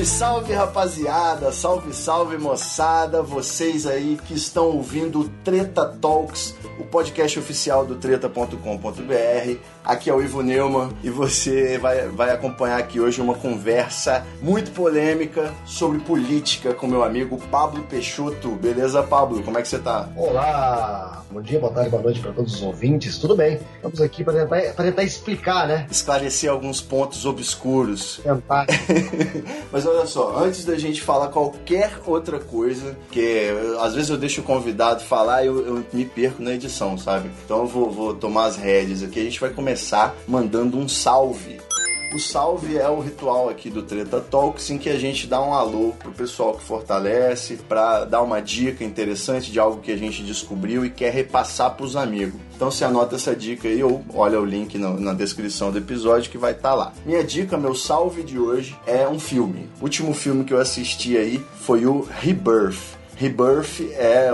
Salve, salve rapaziada, salve, salve moçada, vocês aí que estão ouvindo o Treta Talks, o podcast oficial do treta.com.br. Aqui é o Ivo Neumann e você vai, vai acompanhar aqui hoje uma conversa muito polêmica sobre política com meu amigo Pablo Peixoto. Beleza, Pablo? Como é que você tá? Olá, bom dia, boa tarde, boa noite para todos os ouvintes. Tudo bem? Estamos aqui para tentar, pra tentar explicar, né? Esclarecer alguns pontos obscuros. Tentar. Mas olha só, antes da gente falar qualquer outra coisa, que às vezes eu deixo o convidado falar e eu, eu me perco na edição, sabe? Então eu vou, vou tomar as rédeas aqui. A gente vai começar mandando um salve. O salve é o ritual aqui do Treta Talks em que a gente dá um alô pro pessoal que fortalece, para dar uma dica interessante de algo que a gente descobriu e quer repassar pros amigos. Então você anota essa dica aí ou olha o link no- na descrição do episódio que vai estar lá. Minha dica, meu salve de hoje é um filme. O último filme que eu assisti aí foi o Rebirth. Rebirth é,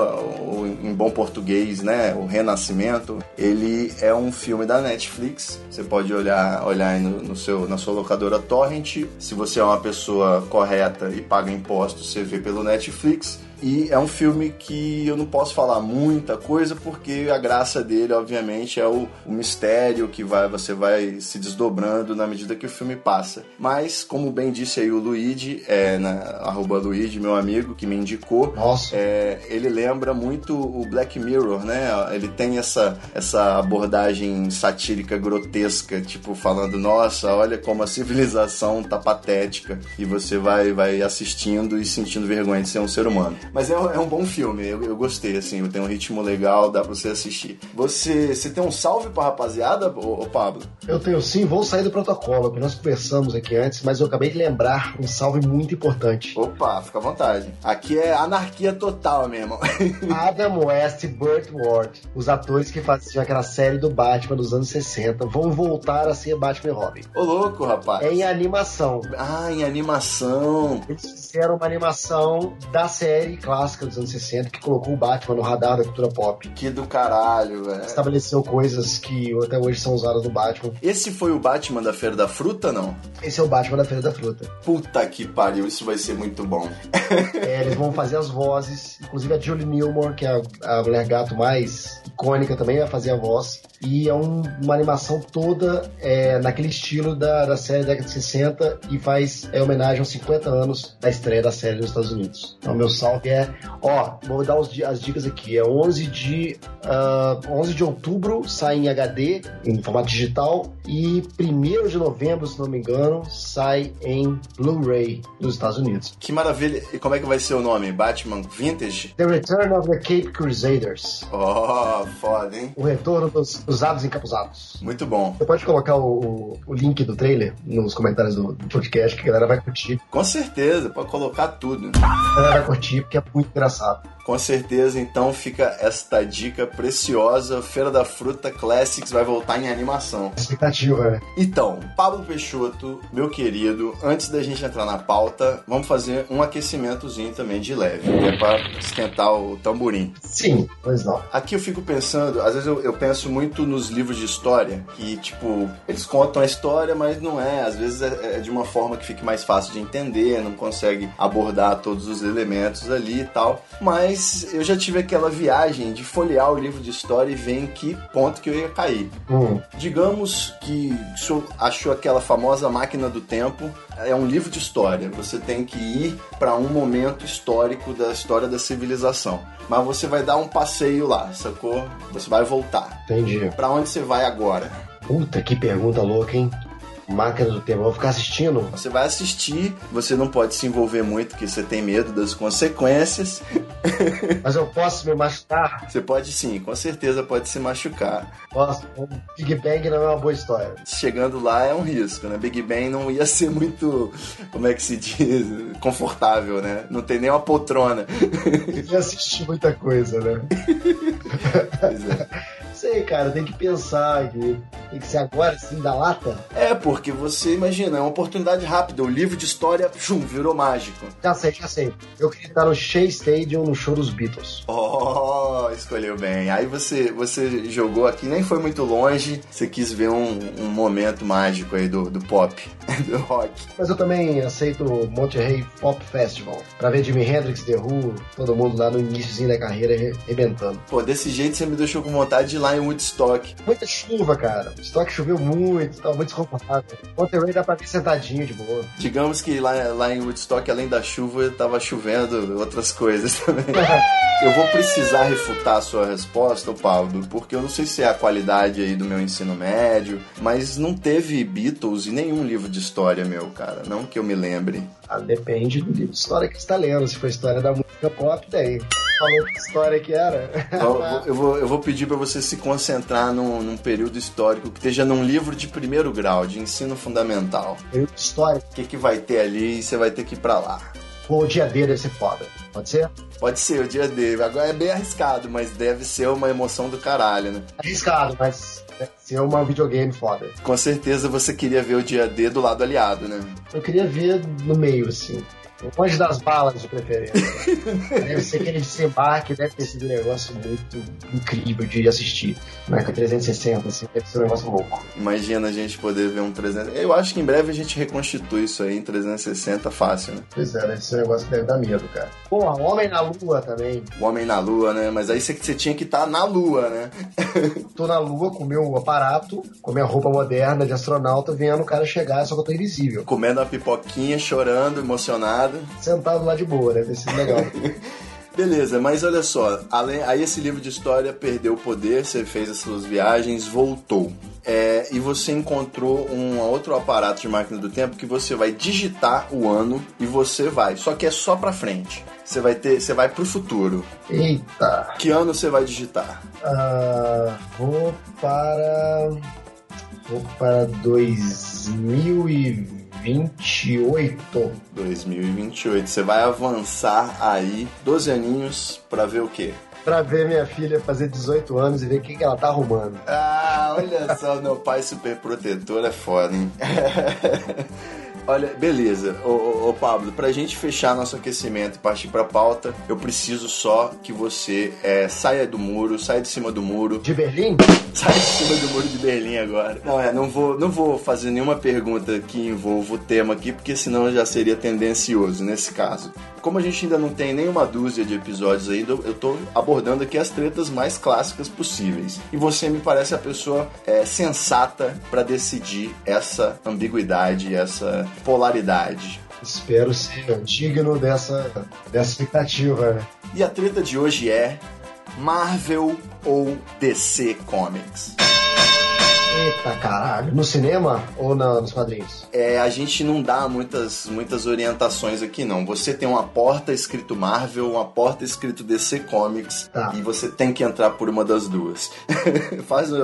em bom português, né, o Renascimento. Ele é um filme da Netflix. Você pode olhar, olhar no, no seu, na sua locadora Torrent. Se você é uma pessoa correta e paga impostos, você vê pelo Netflix. E é um filme que eu não posso falar muita coisa porque a graça dele, obviamente, é o, o mistério que vai, você vai se desdobrando na medida que o filme passa. Mas, como bem disse aí o Luigi, é, na, arroba Luigi, meu amigo, que me indicou, é, ele lembra muito o Black Mirror, né? Ele tem essa, essa abordagem satírica grotesca, tipo falando, nossa, olha como a civilização tá patética. E você vai, vai assistindo e sentindo vergonha de ser um ser humano. Mas é, um- é um bom filme, eu, eu gostei, assim, tem um ritmo legal, dá pra você assistir. Você, você tem um salve pra rapaziada, ô, ô Pablo? Eu tenho sim, vou sair do protocolo, que nós conversamos aqui antes, mas eu acabei de lembrar um salve muito importante. Opa, fica à vontade. Aqui é anarquia total mesmo. Adam West e Burt Ward, os atores que faziam aquela série do Batman dos anos 60, vão voltar a ser Batman e Robin. Ô louco, rapaz. É em animação. Ah, em animação. Eles fizeram uma animação da série clássica dos anos 60 que colocou o Batman no radar da cultura pop. Que do caralho, velho. Estabeleceu coisas que até hoje são usadas no Batman. Esse foi o Batman da Feira da Fruta, não? Esse é o Batman da Feira da Fruta. Puta que pariu, isso vai ser muito bom. É, eles vão fazer as vozes, inclusive a Julie Newmar, que é a, a mulher gato mais icônica também, vai fazer a voz. E é um- uma animação toda é, naquele estilo da, da série da década de 60 e faz é, homenagem aos 50 anos da estreia da série nos Estados Unidos. Então, meu salve é, ó, vou dar os as dicas aqui. É 11 de, ah, 11 de outubro, sai em HD, em formato digital, e 1 de novembro, se não me engano, sai em Blu-ray nos Estados Unidos. Que maravilha. E como é que vai ser o nome? Batman Vintage? The Return of the Cape Crusaders. Oh, foda, hein? O retorno dos usados encapuzados. Muito bom. Você pode colocar o, o link do trailer nos comentários do, do podcast que a galera vai curtir. Com certeza, pode colocar tudo. A galera vai curtir porque é muito engraçado. Com certeza, então fica esta dica preciosa. Feira da Fruta Classics vai voltar em animação. Expectativa, né? Então, Pablo Peixoto, meu querido, antes da gente entrar na pauta, vamos fazer um aquecimentozinho também de leve, que é pra esquentar o tamborim. Sim, pois não. Aqui eu fico pensando, às vezes eu, eu penso muito nos livros de história, que, tipo, eles contam a história, mas não é. Às vezes é, é de uma forma que fique mais fácil de entender, não consegue abordar todos os elementos ali e tal. Mas eu já tive aquela viagem de folhear o livro de história e ver em que ponto que eu ia cair. Hum, Digamos que o senhor achou aquela famosa máquina do tempo. É um livro de história. Você tem que ir para um momento histórico da história da civilização. Mas você vai dar um passeio lá, sacou? Você vai voltar. entendi. Para onde você vai agora? Puta, que pergunta louca, hein? Máquina do tempo. Eu vou ficar assistindo? Você vai assistir, você não pode se envolver muito porque você tem medo das consequências. Mas eu posso me machucar? Você pode sim, com certeza pode se machucar. Posso. O Big Bang não é uma boa história. Chegando lá é um risco, né? Big Bang não ia ser muito, como é que se diz, confortável, né? Não tem nem uma poltrona. Eu já assisti muita coisa, né? Pois é. Sei, cara, tem que pensar aqui. Tem que ser agora, assim, da lata. É, porque você imagina, é uma oportunidade rápida. O livro de história, chum, virou mágico. Já sei, já sei. Eu queria estar no Shea Stadium no show dos Beatles. Oh, escolheu bem. Aí você, você jogou aqui, nem foi muito longe. Você quis ver um, um momento mágico aí do, do pop, do rock. Mas eu também aceito o Monterey Pop Festival. Pra ver Jimi Hendrix, The Who, todo mundo lá no iníciozinho da carreira arrebentando. Pô, desse jeito você me deixou com vontade de ir lá em Woodstock. Muita chuva, cara. Woodstock choveu muito, tava muito desconfortável. Monterey dá pra ver sentadinho de boa. Digamos que lá, lá em Woodstock, além da chuva, tava chovendo outras coisas também. Eu vou precisar refutar a sua resposta, Paulo, porque eu não sei se é a qualidade aí do meu ensino médio, mas não teve Beatles em nenhum livro de história meu, cara. Não que eu me lembre. Ah, depende do livro de história que você está lendo. Se for história da música pop, tem. Falou que história que era. Eu, eu vou, eu vou pedir para você se concentrar num, num, período histórico que esteja num livro de primeiro grau, de ensino fundamental. Período histórico. O que, que vai ter ali e você vai ter que ir para lá. Pô, o dia D deve ser foda. Pode ser? Pode ser, o dia D. Agora é bem arriscado, mas deve ser uma emoção do caralho, né? Arriscado, mas deve ser uma videogame foda. Com certeza você queria ver o dia D do lado aliado, né? Eu queria ver no meio, assim. Longe das balas, de preferência. deve ser aquele desembarque, deve ter sido um negócio muito incrível de assistir. Né? Com 360, assim, deve ser um negócio louco. Imagina a gente poder ver um 360. Eu acho que em breve a gente reconstitui isso aí em 360 fácil, né? Pois é, deve ser um negócio que deve dar medo, cara. Porra, o Homem na Lua também. O Homem na Lua, né? Mas aí você, tinha que estar tá na Lua, né? tô na Lua com meu aparato, com minha roupa moderna de astronauta, vendo o cara chegar, só que eu tô invisível. Comendo uma pipoquinha, chorando, emocionado. Sentado lá de boa, né? Deve ser legal. Beleza, mas olha só, além, aí esse livro de história perdeu o poder, você fez as suas viagens, voltou. É, e você encontrou um outro aparato de máquina do tempo que você vai digitar o ano e você vai. Só que é só pra frente. Você vai ter. Você vai pro futuro. Eita! Que ano você vai digitar? Uh, vou para. Vou para 2020. 2028. 2028. Você vai avançar aí 12 aninhos para ver o quê? Pra ver minha filha fazer 18 anos e ver o que, que ela tá arrumando. Ah, olha só, meu pai super protetor é foda, hein? Olha, beleza. Ô, ô, ô, Pablo, pra gente fechar nosso aquecimento e partir pra pauta, eu preciso só que você é, saia do muro, saia de cima do muro. De Berlim? Sai de cima do muro de Berlim agora. Não, é, não vou, não vou fazer nenhuma pergunta que envolva o tema aqui, porque senão já seria tendencioso nesse caso. Como a gente ainda não tem nenhuma dúzia de episódios ainda, eu tô abordando aqui as tretas mais clássicas possíveis. E você me parece a pessoa é, sensata para decidir essa ambiguidade, essa polaridade. Espero ser digno dessa, dessa expectativa. Né? E a treta de hoje é Marvel ou DC Comics? Eita caralho. No cinema ou na, nos quadrinhos? É, a gente não dá muitas, muitas orientações aqui, não. Você tem uma porta escrito Marvel, uma porta escrito DC Comics, tá. e você tem que entrar por uma das duas. Faz a,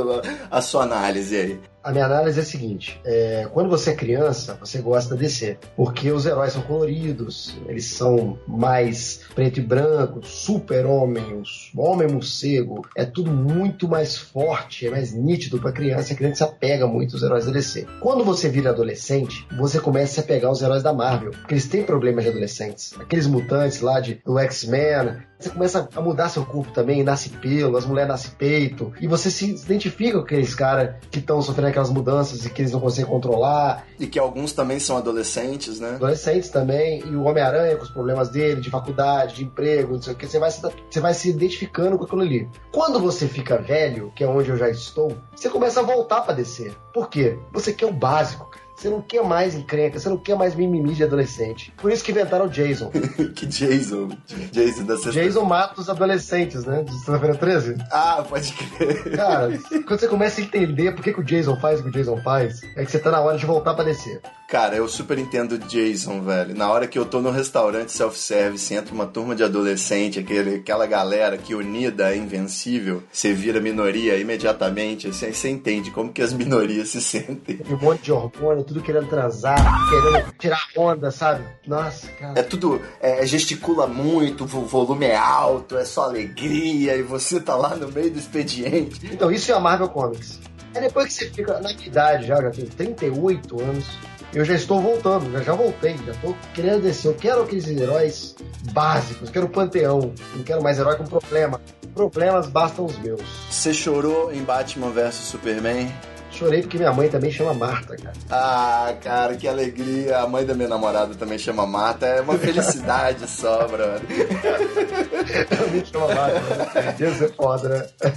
a sua análise aí. A minha análise é a seguinte: é, quando você é criança, você gosta de DC, porque os heróis são coloridos, eles são mais preto e branco, super-homem, homem-morcego, é tudo muito mais forte, é mais nítido para criança, a criança se apega muito aos heróis da DC. Quando você vira adolescente, você começa a pegar os heróis da Marvel, porque eles têm problemas de adolescentes. Aqueles mutantes lá de, do X-Men, você começa a mudar seu corpo também, nasce pelo, as mulheres nascem peito, e você se identifica com aqueles caras que estão sofrendo aquelas mudanças e que eles não conseguem controlar. E que alguns também são adolescentes, né? Adolescentes também, e o Homem-Aranha com os problemas dele, de faculdade, de emprego, não sei o que, você vai, se, você vai se identificando com aquilo ali. Quando você fica velho, que é onde eu já estou, você começa a voltar para descer. Por quê? Você quer o básico, cara. Você não quer mais encrenca, você não quer mais mimimi de adolescente. Por isso que inventaram o Jason. que Jason? Jason da sexta... Jason mata os adolescentes, né? De Sexta-feira 13. Ah, pode crer. Cara, quando você começa a entender por que, que o Jason faz o que o Jason faz, é que você tá na hora de voltar pra descer. Cara, eu super entendo o Jason, velho. Na hora que eu tô no restaurante self-service, entra uma turma de adolescente, aquele, aquela galera que unida é invencível, você vira minoria imediatamente, assim, você entende como que as minorias se sentem. Um monte de hormônio, tudo querendo transar, querendo tirar onda, sabe? Nossa, cara. É tudo, é, gesticula muito, o volume é alto, é só alegria, e você tá lá no meio do expediente. Então, isso é a Marvel Comics. É depois que você fica na minha idade já, eu já tenho 38 anos, eu já estou voltando, já, já voltei, já estou querendo descer. Eu quero aqueles heróis básicos, quero o panteão, não quero mais herói com problema. Problemas bastam os meus. Você chorou em Batman vs Superman? Chorei porque minha mãe também chama Marta, cara. Ah, cara, que alegria. A mãe da minha namorada também chama Marta. É uma felicidade só, brother. Também chama Marta, né? Deus é foda, né?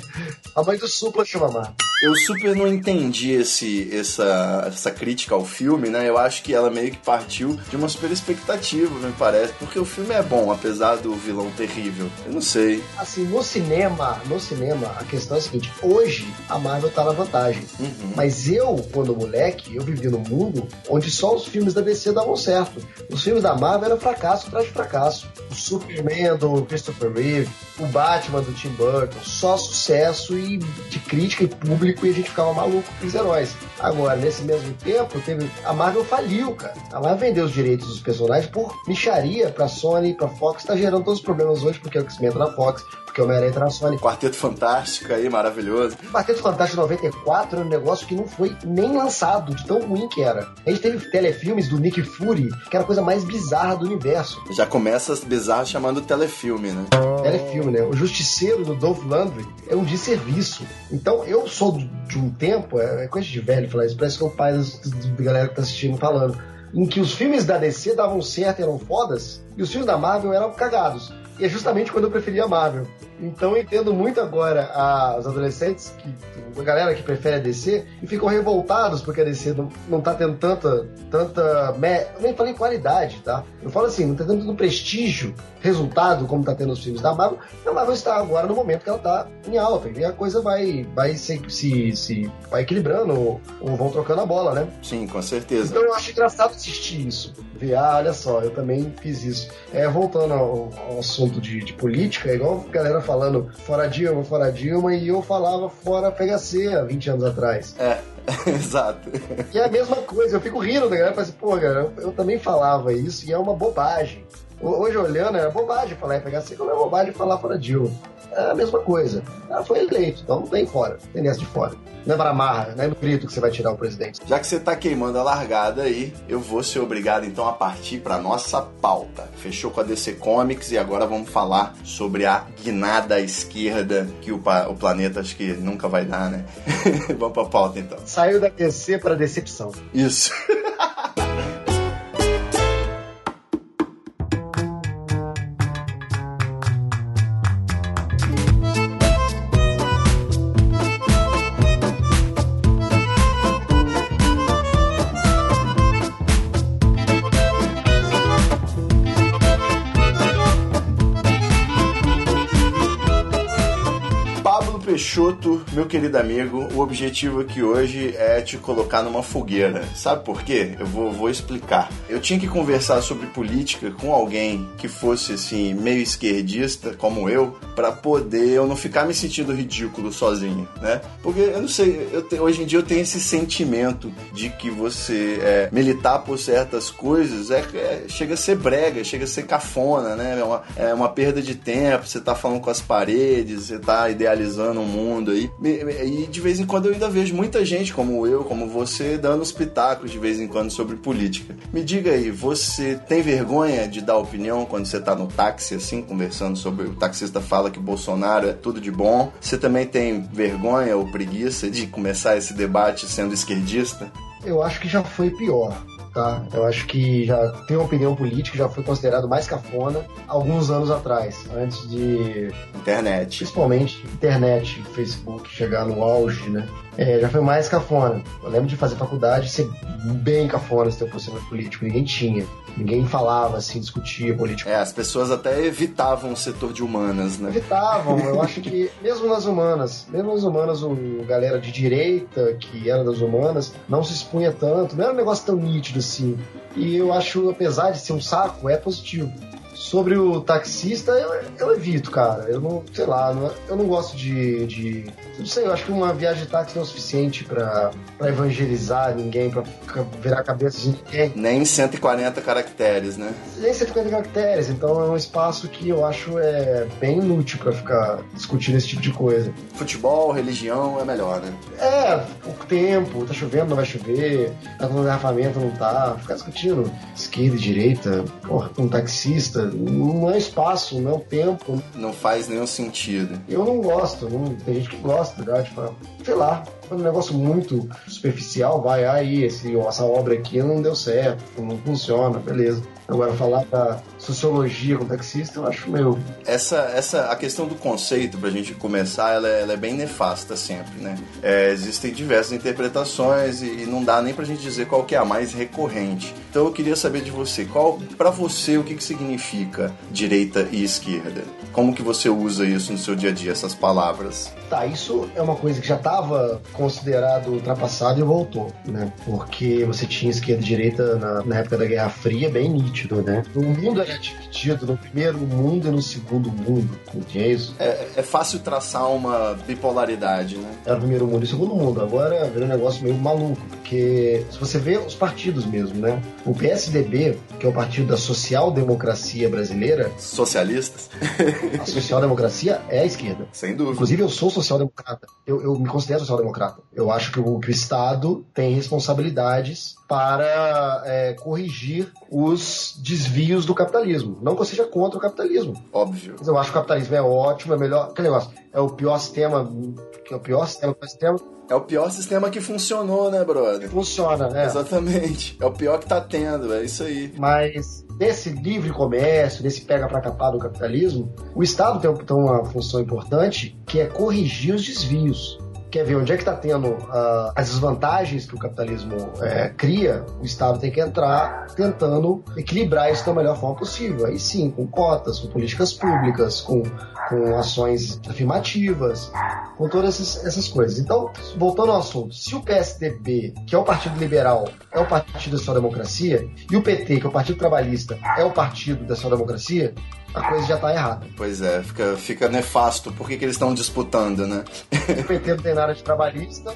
A mãe do Supla chama Marta. Eu super não entendi esse, essa, essa crítica ao filme, né? Eu acho que ela meio que partiu de uma super expectativa, me parece. Porque o filme é bom, apesar do vilão terrível. Eu não sei. Assim, no cinema, no cinema, a questão é a seguinte: hoje a Marvel tá na vantagem. Uhum. Mas eu, quando moleque, eu vivi num mundo onde só os filmes da DC davam certo. Os filmes da Marvel eram fracasso atrás de fracasso. O Superman do Christopher Reeve, o Batman do Tim Burton, só sucesso e de crítica e público e a gente ficava maluco com os heróis. Agora, nesse mesmo tempo, teve a Marvel faliu, cara. A Marvel vendeu os direitos dos personagens por micharia pra Sony, pra Fox, tá gerando todos os problemas hoje porque é o X-Men tá na Fox, porque o Homem-Aranha tá na Sony. Quarteto Fantástico aí, maravilhoso. Quarteto Fantástico 94 era um negócio que não foi nem lançado, de tão ruim que era. A gente teve telefilmes do Nick Fury, que era a coisa mais bizarra do universo. Já começa bizarro chamando telefilme, né? Telefilme, né? O Justiceiro do Dolph Lundgren é um desserviço. Então, eu sou de um tempo, é coisa de velho falar isso, parece que é o pai da galera que tá assistindo falando, em que os filmes da DC davam certo, eram fodas, e os filmes da Marvel eram cagados. E é justamente quando eu preferia a Marvel. Então eu entendo muito agora a- os adolescentes, que, a galera que prefere a DC, e ficam revoltados porque a DC não, não tá tendo tanta. tanta me- eu nem falei qualidade, tá? Eu falo assim, não tá tendo tanto prestígio, resultado, como tá tendo os filmes da Marvel. E a Marvel está agora no momento que ela tá em alta. E a coisa vai, vai se, se, se vai equilibrando, ou, ou vão trocando a bola, né? Sim, com certeza. Então eu acho engraçado assistir isso. Ver, ah, olha só, eu também fiz isso. É, voltando ao, ao assunto de, de política, é igual a galera falando fora Dilma, fora Dilma, e eu falava fora PHC há 20 anos atrás. É, exato. E é a mesma coisa, eu fico rindo da galera, falo assim, pô, galera, eu, eu também falava isso e é uma bobagem. Ho- Hoje olhando, era bobagem falar FHC, como é bobagem falar fora Dilma. É a mesma coisa. Ela foi eleito, então não tem fora, tem nessa de fora. Não é para marra, não é no grito que você vai tirar o presidente. Já que você tá queimando a largada aí, eu vou ser obrigado então a partir pra nossa pauta. Fechou com a DC Comics e agora vamos falar sobre a guinada esquerda que o, o planeta acho que nunca vai dar, né? vamos pra pauta então. Saiu da DC para decepção. Isso. Peixoto, meu querido amigo, o objetivo aqui hoje é te colocar numa fogueira. Sabe por quê? Eu vou, vou explicar. Eu tinha que conversar sobre política com alguém que fosse assim meio esquerdista, como eu, pra poder eu não ficar me sentindo ridículo sozinho, né? Porque eu não sei, eu te- hoje em dia eu tenho esse sentimento de que você é, militar por certas coisas é, é- chega a ser brega, chega a ser cafona, né? É uma, é uma perda de tempo, você tá falando com as paredes, você tá idealizando um mundo aí. Me- me- E de vez em quando eu ainda vejo muita gente como eu, como você, dando os pitacos de vez em quando sobre política. Me diga aí, você tem vergonha de dar opinião quando você tá no táxi, assim, conversando sobre. O taxista fala que Bolsonaro é tudo de bom. Você também tem vergonha ou preguiça de começar esse debate sendo esquerdista? Eu acho que já foi pior, tá? Eu acho que já tem uma opinião política, já foi considerado mais cafona alguns anos atrás, antes de, Internet. principalmente, internet, Facebook chegar no auge, né? É, já foi mais cafona. Eu lembro de fazer faculdade ser bem cafona esse teu posicionamento político. Ninguém tinha. Ninguém falava assim, discutia política. É, as pessoas até evitavam o setor de humanas, né? evitavam. Eu acho que, mesmo nas humanas, mesmo nas humanas, o galera de direita, que era das humanas, não se expunha tanto. Não era um negócio tão nítido assim. E eu acho, apesar de ser um saco, é positivo. Sobre o taxista, eu, eu evito, cara. Eu não, sei lá, não- eu não gosto de, de. Não sei, eu acho que uma viagem de táxi não é o suficiente pra, pra evangelizar ninguém, pra virar a cabeça de ninguém. Nem 140 caracteres, né? Nem 150 caracteres, então é um espaço que eu acho é bem inútil pra ficar discutindo esse tipo de coisa. Futebol, religião é melhor, né? É, pouco tempo, tá chovendo, não vai chover, tá com engarrafamento, não tá. Ficar discutindo esquerda e direita, porra, com um taxista, não é espaço, não é o tempo. Não faz nenhum sentido. Eu não gosto, não, tem gente que gosta, né? Tipo, sei lá, é um negócio muito superficial, vai, aí, esse, essa obra aqui não deu certo, não funciona, beleza. Agora, falar da sociologia com taxista, eu acho meio. Essa, essa, a questão do conceito, pra gente começar, ela é, ela é bem nefasta sempre, né? É, existem diversas interpretações e, e não dá nem pra gente dizer qual que é a mais recorrente. Então eu queria saber de você, qual, para você, o que, que significa direita e esquerda? Como que você usa isso no seu dia a dia, essas palavras? Tá, isso é uma coisa que já estava considerado ultrapassado e voltou, né? Porque você tinha esquerda e direita na, na época da Guerra Fria bem nítido, né? O mundo era dividido no primeiro mundo e no segundo mundo, tinha isso? É, é fácil traçar uma bipolaridade, né? Era o primeiro mundo e o segundo mundo. Agora virou um negócio meio maluco, porque se você vê os partidos mesmo, né? O PSDB, que é o partido da social-democracia brasileira, Socialistas? a social-democracia é a esquerda. Sem dúvida. Inclusive, eu sou social-democrata. Eu, eu me considero social-democrata. Eu acho que o, que o Estado tem responsabilidades para é, corrigir os desvios do capitalismo. Não que eu seja contra o capitalismo. Óbvio. Mas eu acho que o capitalismo é ótimo, é melhor. Que negócio? É o pior sistema. Que é o pior sistema, o pior sistema É o pior sistema que funcionou, né, brother? funciona, né? Exatamente. É o pior que tá tendo, é isso aí. Mas nesse livre comércio, nesse pega pra capar do capitalismo, o Estado tem, tem uma função importante que é corrigir os desvios. Quer ver onde é que está tendo ah, as desvantagens que o capitalismo eh, cria? O Estado tem que entrar tentando equilibrar isso da melhor forma possível. Aí sim, com cotas, com políticas públicas, com, com ações afirmativas, com todas essas, essas coisas. Então, voltando ao assunto, se o PSDB, que é o Partido Liberal, é o Partido da Social-Democracia, e o PT, que é o Partido Trabalhista, é o Partido da Social-Democracia, a coisa já está errada. Pois é, fica, fica nefasto. Por que, que eles estão disputando, né? O PT não tem nada de trabalhista,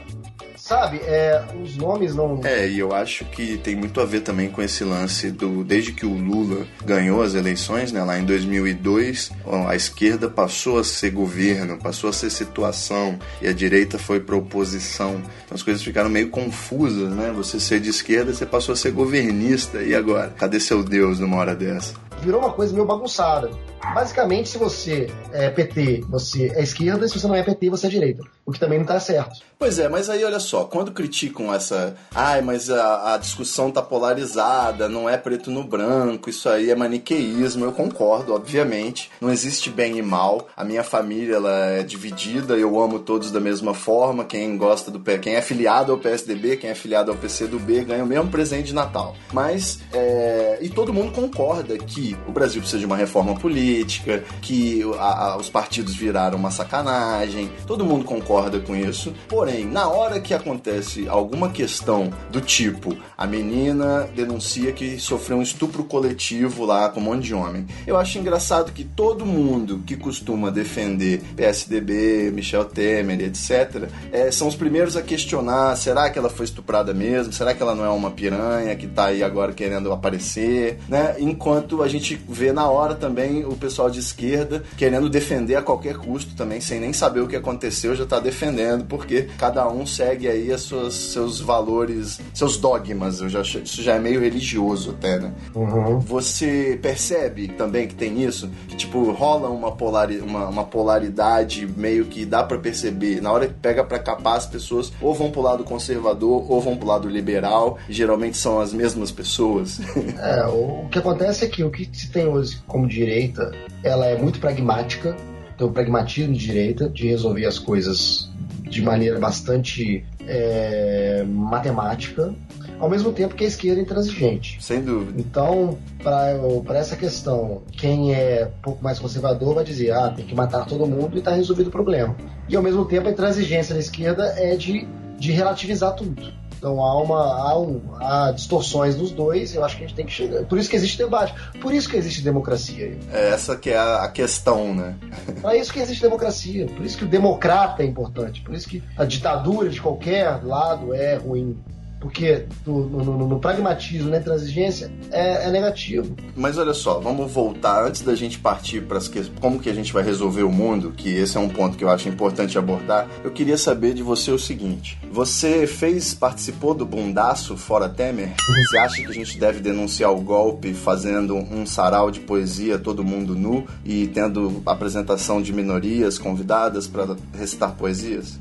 sabe? É, os nomes não. É, e eu acho que tem muito a ver também com esse lance do. Desde que o Lula ganhou as eleições, né, lá em 2002, ó, a esquerda passou a ser governo, passou a ser situação, e a direita foi pra oposição. Então as coisas ficaram meio confusas, né? Você ser de esquerda, você passou a ser governista, e agora? Cadê seu Deus numa hora dessa? Virou uma coisa meio bagunçada. Basicamente, se você é PT, você é esquerda, e se você não é PT, você é direita. O que também não tá certo. Pois é, mas aí olha só, quando criticam essa. Ai, mas a, a discussão tá polarizada, não é preto no branco, isso aí é maniqueísmo, eu concordo, obviamente. Não existe bem e mal. A minha família ela é dividida, eu amo todos da mesma forma. Quem gosta do quem é filiado ao PSDB, quem é filiado ao PCdoB, ganha o mesmo presente de Natal. Mas, é, e todo mundo concorda que o Brasil precisa de uma reforma política, que a- a- os partidos viraram uma sacanagem, todo mundo concorda com isso. Porém, na hora que acontece alguma questão do tipo, a menina denuncia que sofreu um estupro coletivo lá com um monte de homem. Eu acho engraçado que todo mundo que costuma defender PSDB, Michel Temer, etc., é, são os primeiros a questionar: será que ela foi estuprada mesmo? Será que ela não é uma piranha que tá aí agora querendo aparecer? Né? Enquanto a gente vê na hora também o pessoal de esquerda querendo defender a qualquer custo também, sem nem saber o que aconteceu, já tá defendendo, porque cada um segue aí as suas, seus valores, seus dogmas. Eu já, isso já é meio religioso até, né? Uhum. Você percebe também que tem isso? Que, tipo, rola uma, polari uma, uma polaridade meio que dá pra perceber. Na hora que pega pra capar, as pessoas ou vão pro lado conservador ou vão pro lado liberal. Geralmente são as mesmas pessoas. É, o que acontece é que o que se tem hoje como direita, ela é muito pragmática, tem o pragmatismo de direita, de resolver as coisas de maneira bastante é, matemática, ao mesmo tempo que a esquerda é intransigente. Sem dúvida. Então, para essa questão, quem é um pouco mais conservador vai dizer, ah, tem que matar todo mundo e tá resolvido o problema. E ao mesmo tempo, a intransigência da esquerda é de, de relativizar tudo. Então há uma há, um, há distorções dos dois, eu acho que a gente tem que chegar. Por isso que existe debate, por isso que existe democracia. É essa que é a, questão, né? Para isso que existe democracia, por isso que o democrata é importante, por isso que a ditadura de qualquer lado é ruim. Porque no, no, no pragmatismo, na intransigência, é, é, negativo. Mas olha só, vamos voltar antes da gente partir para como que a gente vai resolver o mundo, que esse é um ponto que eu acho importante abordar. Eu queria saber de você o seguinte: você fez, participou do bundaço fora Temer? Você acha que a gente deve denunciar o golpe fazendo um sarau de poesia, todo mundo nu e tendo apresentação de minorias convidadas para recitar poesias?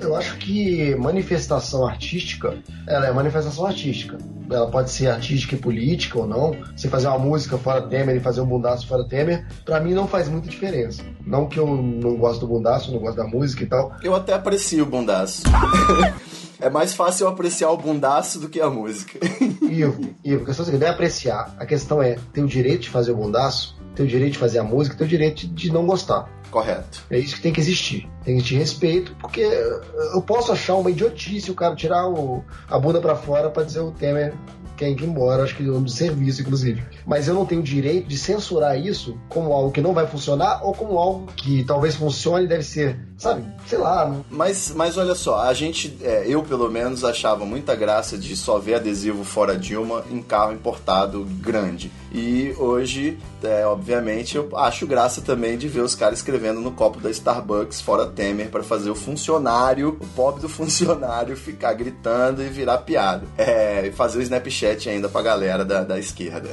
Eu acho que manifestação artística, ela é manifestação artística. Ela pode ser artística e política ou não. Você fazer uma música fora Temer e fazer um bundaço fora Temer, para mim não faz muita diferença. Não que eu não gosto do bundaço, não gosto da música e tal. Eu até aprecio o bundaço. É mais fácil eu apreciar o bundaço do que a música. Ivo, Ivo, a questão é que deve apreciar. A questão é, ter o direito de fazer o bundaço, ter o direito de fazer a música, ter o direito de não gostar. Correto. É isso que tem que existir. Tem que existir respeito, porque eu posso achar uma idiotice o cara tirar o, a bunda para fora para dizer o Temer quem ir embora, acho que é um serviço, inclusive. Mas eu não tenho direito de censurar isso como algo que não vai funcionar ou como algo que talvez funcione e deve ser, sabe, sei lá. Mas, mas olha só, a gente, é, eu pelo menos achava muita graça de só ver adesivo fora Dilma em carro importado grande. E hoje, é, obviamente, eu acho graça também de ver os caras escrevendo no copo da Starbucks fora Temer para fazer o funcionário, o pobre do funcionário, ficar gritando e virar piada. É, e fazer o Snapchat ainda pra galera da, da esquerda.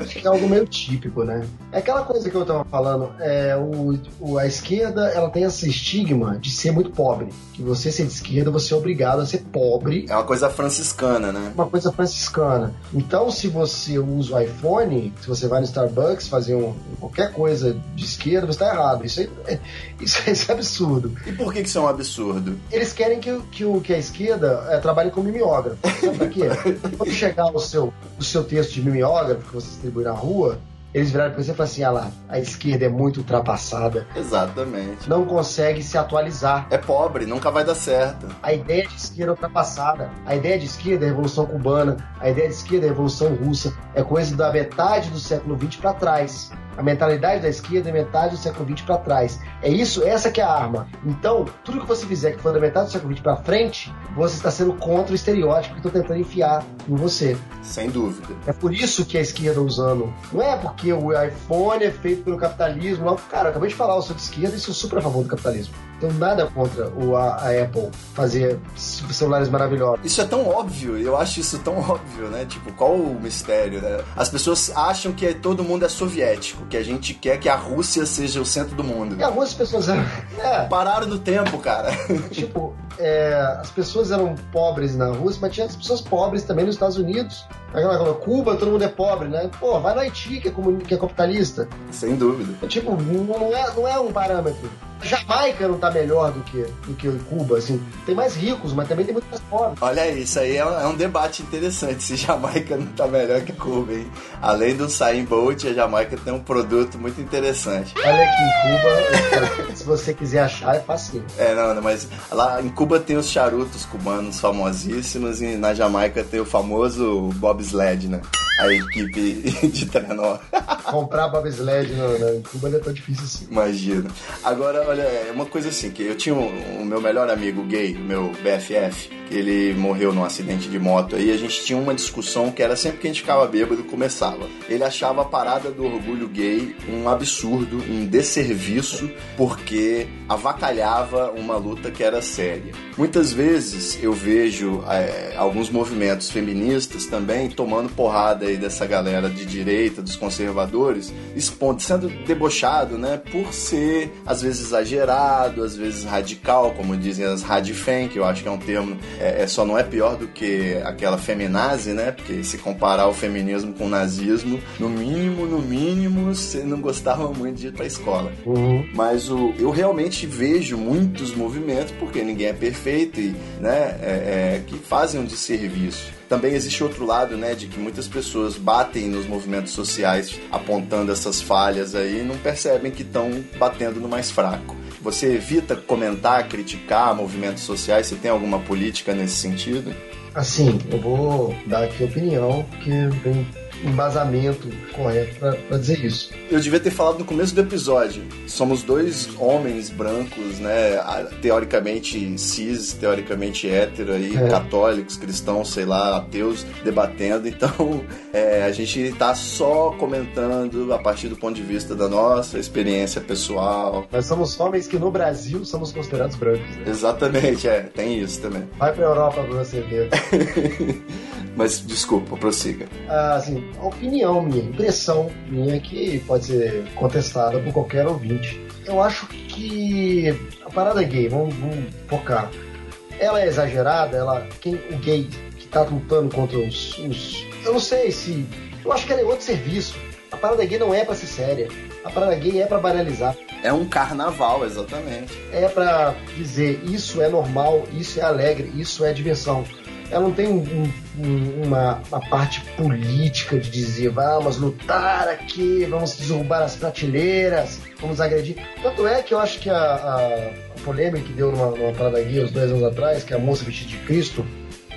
Acho que é algo meio típico, né? É aquela coisa que eu tava falando, é, o, o, a esquerda ela tem esse estigma de ser muito pobre. Que você ser de esquerda, você é obrigado a ser pobre. É uma coisa franciscana, né? Uma coisa franciscana. Então, se você usa o iPhone, se você vai no Starbucks fazer um, qualquer coisa de esquerda, você tá errado. Isso, é, isso, isso é absurdo. E por que, que isso é um absurdo? Eles querem que, que, o, que a esquerda é, trabalhe como mimeógrafo. Sabe pra quê? Quando chegar o seu, o seu texto de mimeógrafo que você distribui na rua, eles viraram pra você e falaram assim: ah lá, a esquerda é muito ultrapassada. Exatamente. Não consegue se atualizar. É pobre, nunca vai dar certo. A ideia de esquerda é ultrapassada. A ideia de esquerda é a Revolução Cubana. A ideia de esquerda é a Revolução Russa. É coisa da metade do século XX para trás. A mentalidade da esquerda é metade do século XX para trás. É isso, essa que é a arma. Então, tudo que você fizer que for da metade do século XX para frente, você está sendo contra o estereótipo que estão tentando enfiar em você. Sem dúvida. É por isso que a esquerda usando. Não é porque o iPhone é feito pelo capitalismo. Não. Cara, eu acabei de falar, eu sou de esquerda e sou super a favor do capitalismo. Então nada contra o, a, a, Apple fazer celulares maravilhosos. Isso é tão óbvio, eu acho isso tão óbvio, né? Tipo, qual o mistério, né? As pessoas acham que todo mundo é soviético, que a gente quer que a Rússia seja o centro do mundo. E algumas pessoas eram. É. Pararam no tempo, cara. Tipo, é, as pessoas eram pobres na Rússia, mas tinha as pessoas pobres também nos Estados Unidos. Aquela Cuba, todo mundo é pobre, né? Pô, vai no Haiti, que é, que é capitalista. Sem dúvida. Tipo, não é, não é um parâmetro. Jamaica não tá melhor do que, do que Cuba, assim. Tem mais ricos, mas também tem muito mais pobres. Olha isso aí é, é, um debate interessante, se Jamaica não tá melhor que Cuba, hein? Além do Sain Bolt, a Jamaica tem um produto muito interessante. Olha aqui em Cuba, se você quiser achar, é fácil. É, não, não, mas lá em Cuba tem os charutos cubanos famosíssimos e na Jamaica tem o famoso bobsled, né? A equipe de trenó. Comprar bobsled em Cuba não é tão difícil assim. Imagina. Agora, olha, é uma coisa assim, que eu tinha o um, um meu melhor amigo gay, meu BFF, ele morreu num acidente de moto aí, a gente tinha uma discussão que era sempre que a gente ficava bêbado começava. Ele achava a parada do orgulho gay um absurdo, um desserviço, porque avacalhava uma luta que era séria. Muitas vezes eu vejo é, alguns movimentos feministas também tomando porrada aí dessa galera de direita, dos conservadores, expondo, sendo debochado, né, por ser às vezes exagerado, às vezes radical, como dizem as radifem, que eu acho que é um termo, é, é, só não é pior do que aquela feminazi, né, porque se comparar o feminismo com o nazismo, no mínimo, no mínimo, você não gostava muito de ir pra escola. Uhum. Mas o, eu realmente vejo muitos movimentos, porque ninguém é perfeito, e, né, é, é, que fazem um desserviço também existe outro lado, né, de que muitas pessoas batem nos movimentos sociais apontando essas falhas aí e não percebem que estão batendo no mais fraco. Você evita comentar, criticar movimentos sociais? Você tem alguma política nesse sentido? Assim, eu vou dar aqui opinião, que tem embasamento correto para dizer isso. Eu devia ter falado no começo do episódio. Somos dois homens brancos, né? Teoricamente cis, teoricamente hétero aí, é. católicos, cristãos, sei lá, ateus, debatendo. Então, é, a gente tá só comentando a partir do ponto de vista da nossa experiência pessoal. Nós somos homens que no Brasil somos considerados brancos. Né? Exatamente, é, tem isso também. Vai pra Europa pra você ver. Mas desculpa, prossiga. Ah, assim, a opinião minha, impressão minha que pode ser contestada por qualquer ouvinte. Eu acho que a parada gay, vamos, vamos focar. Ela é exagerada, ela quem o gay que tá lutando contra os, os eu não sei se eu acho que ela é outro serviço. A parada gay não é para ser séria. A parada gay é para banalizar. É um carnaval, exatamente. É para dizer isso é normal, isso é alegre, isso é diversão ela não tem um, um, uma, uma, parte política de dizer vamos lutar aqui, vamos derrubar as prateleiras, vamos agredir. Tanto é que eu acho que a, a, a polêmica que deu numa, numa parada guia uns dois anos atrás, que é a moça vestida de Cristo,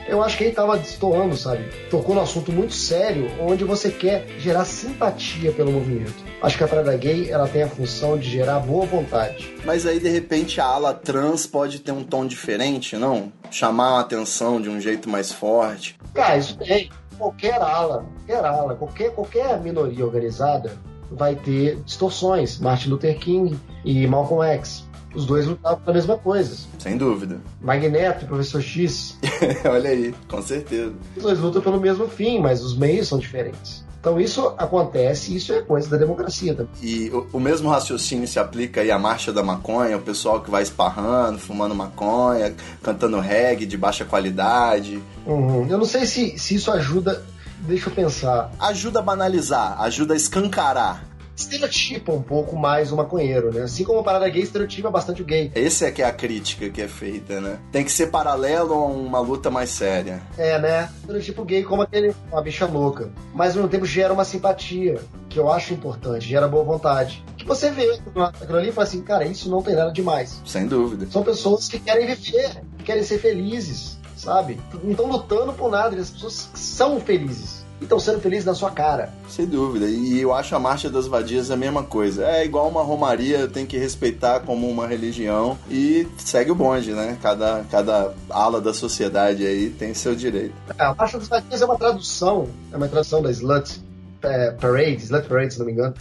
eu acho que ele estava destoando, sabe? Tocou num assunto muito sério, onde você quer gerar simpatia pelo movimento. Acho que a parada gay ela tem a função de gerar boa vontade. Mas aí de repente a ala trans pode ter um tom diferente, não? Chamar a atenção de um jeito mais forte. Cara, isso tem. Qualquer ala, qualquer ala, qualquer, qualquer minoria organizada vai ter distorções. Martin Luther King e Malcolm X os dois lutavam pela mesma coisa. Sem dúvida. Magneto e Professor X. Olha aí, com certeza. Os dois lutam pelo mesmo fim, mas os meios são diferentes. Então isso acontece, isso é coisa da democracia também. E o, o, mesmo raciocínio se aplica aí à marcha da maconha, o pessoal que vai esparrando, fumando maconha, cantando reggae de baixa qualidade. Uhum. Eu não sei se, se isso ajuda. Deixa eu pensar. Ajuda a banalizar, ajuda a escancarar estereotipa um pouco mais o maconheiro, né? Assim como a parada gay estereotipa bastante o gay. Esse é que é a crítica que é feita, né? Tem que ser paralelo a uma luta mais séria. É, né? Estereotipa o gay como aquele, uma bicha louca. Mas ao mesmo tempo gera uma simpatia, que eu acho importante, gera boa vontade. Que você vê aquilo ali e fala assim, cara, isso não tem nada demais. Sem dúvida. São pessoas que querem viver, que querem ser felizes, sabe? Não estão lutando por nada, as pessoas são felizes e estão sendo felizes na sua cara. Sem dúvida. E eu acho a Marcha das Vadias a mesma coisa. É igual uma romaria, tem que respeitar como uma religião e segue o bonde, né? Cada, cada ala da sociedade aí tem seu direito. É, a Marcha das Vadias é uma tradução, é uma tradução da Slut é, Parade, Slut Parade, se não me engano,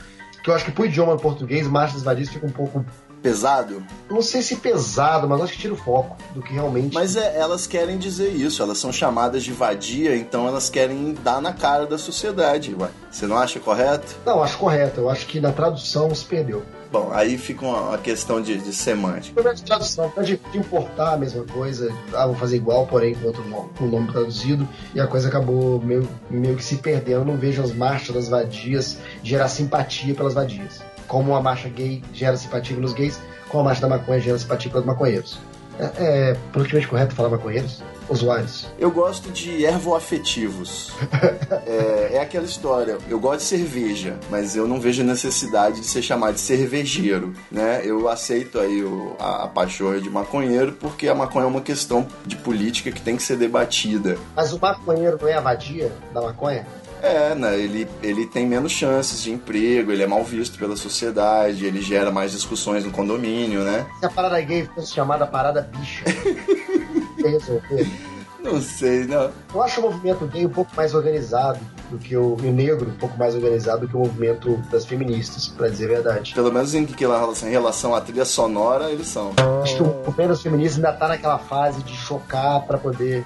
que eu acho que pro idioma português, Marcha das Vadias fica um pouco pesado? Não sei se pesado, mas acho que tira o foco do que realmente. Mas é, elas querem dizer isso, elas são chamadas de vadia, então elas querem dar na cara da sociedade, ué. Você não acha correto? Não, acho correto. Eu acho que na tradução se perdeu. Bom, aí fica uma, uma questão de, de semântica. Problema de tradução, pode importar a mesma coisa, ah, vou fazer igual, porém com outro nome, com o nome traduzido, e a coisa acabou meio, meio que se perdendo. Eu não vejo as marchas das vadias gerar simpatia pelas vadias como a marcha gay gera simpatia pelos gays, como a marcha da maconha gera simpatia pelos maconheiros. É, é politicamente correto falar maconheiros? Usuários? Eu gosto de ervoafetivos. é, é aquela história. Eu gosto de cerveja, mas eu não vejo necessidade de ser chamado de cervejeiro, né? Eu aceito aí o, a, a paixão de maconheiro porque a maconha é uma questão de política que tem que ser debatida. Mas o maconheiro não é a vadia da maconha? É, né? Ele, ele tem menos chances de emprego, ele é mal visto pela sociedade, ele gera mais discussões no condomínio, né? Se a parada gay fosse chamada parada bicha, resolver. Não sei, não. Eu acho o movimento gay um pouco mais organizado do que o, o negro, um pouco mais organizado do que o movimento das feministas, para dizer a verdade. Pelo menos em, que, em relação à trilha sonora, eles são. Acho que o movimento das feministas ainda tá naquela fase de chocar para poder